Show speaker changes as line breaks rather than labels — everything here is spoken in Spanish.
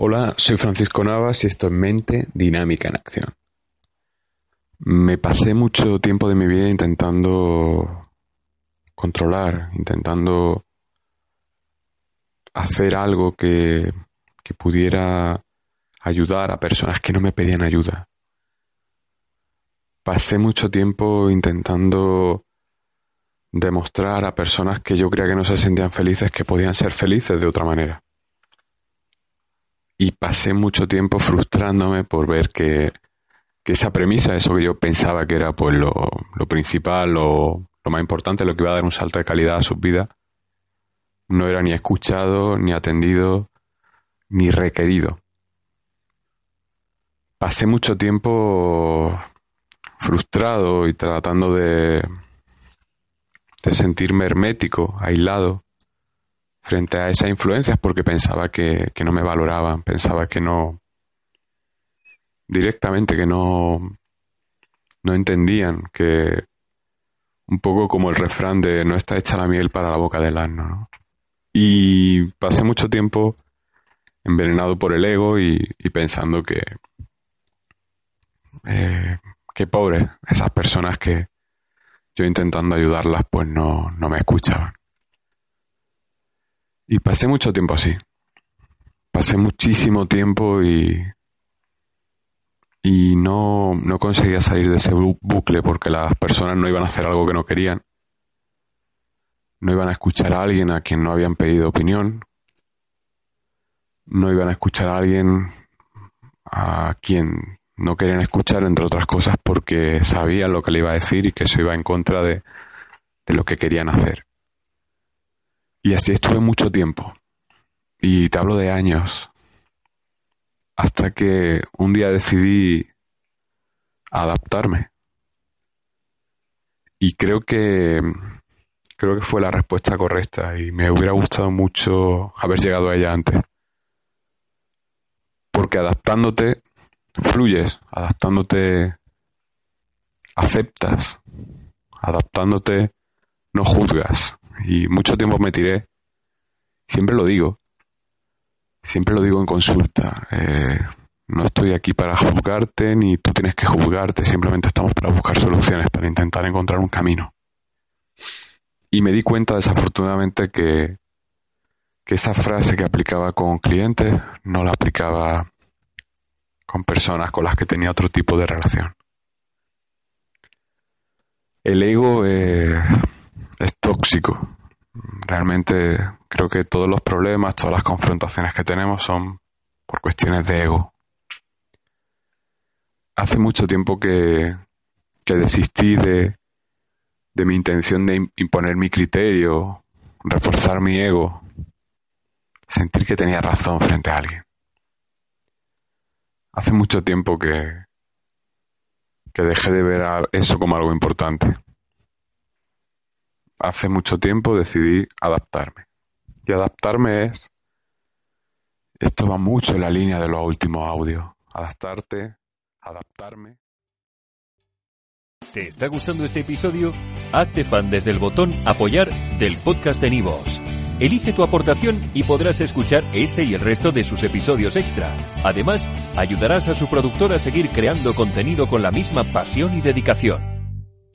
Hola, soy Francisco Navas y esto es Mente Dinámica en Acción. Me pasé mucho tiempo de mi vida intentando controlar, intentando hacer algo que, que pudiera ayudar a personas que no me pedían ayuda. Pasé mucho tiempo intentando demostrar a personas que yo creía que no se sentían felices que podían ser felices de otra manera. Y pasé mucho tiempo frustrándome por ver que, que esa premisa, eso que yo pensaba que era pues lo, lo principal, lo, lo más importante, lo que iba a dar un salto de calidad a sus vidas, no era ni escuchado, ni atendido, ni requerido. Pasé mucho tiempo frustrado y tratando de, de sentirme hermético, aislado, frente a esas influencias porque pensaba que, que no me valoraban, pensaba que no, directamente que no, no entendían, que un poco como el refrán de no está hecha la miel para la boca del asno. ¿no? Y pasé mucho tiempo envenenado por el ego y, pensando que, eh, pobre esas personas que yo intentando ayudarlas pues no, no me escuchaban. Y pasé mucho tiempo así. Pasé muchísimo tiempo y, y no, no conseguía salir de ese bucle porque las personas no iban a hacer algo que no querían. No iban a escuchar a alguien a quien no habían pedido opinión. No iban a escuchar a alguien a quien no querían escuchar, entre otras cosas, porque sabían lo que le iba a decir y que eso iba en contra de, de lo que querían hacer. Y así estuve mucho tiempo. Y te hablo de años. Hasta que un día decidí adaptarme. Y creo que creo que fue la respuesta correcta y me hubiera gustado mucho haber llegado a ella antes. Porque adaptándote fluyes, adaptándote aceptas, adaptándote no juzgas, y mucho tiempo me tiré. Siempre lo digo. Siempre lo digo en consulta. Eh, no estoy aquí para juzgarte ni tú tienes que juzgarte. Simplemente estamos para buscar soluciones, para intentar encontrar un camino. Y me di cuenta desafortunadamente que, que esa frase que aplicaba con clientes no la aplicaba con personas con las que tenía otro tipo de relación. El ego eh, es tóxico. Realmente creo que todos los problemas, todas las confrontaciones que tenemos son por cuestiones de ego. Hace mucho tiempo que, que desistí de, de mi intención de imponer mi criterio, reforzar mi ego, sentir que tenía razón frente a alguien. Hace mucho tiempo que, que dejé de ver eso como algo importante hace mucho tiempo decidí adaptarme. Y adaptarme es... Esto va mucho en la línea de los últimos audios. Adaptarte, adaptarme.
¿Te está gustando este episodio? Hazte fan desde el botón apoyar del podcast de Nivos. Elige tu aportación y podrás escuchar este y el resto de sus episodios extra. Además, ayudarás a su productor a seguir creando contenido con la misma pasión y dedicación.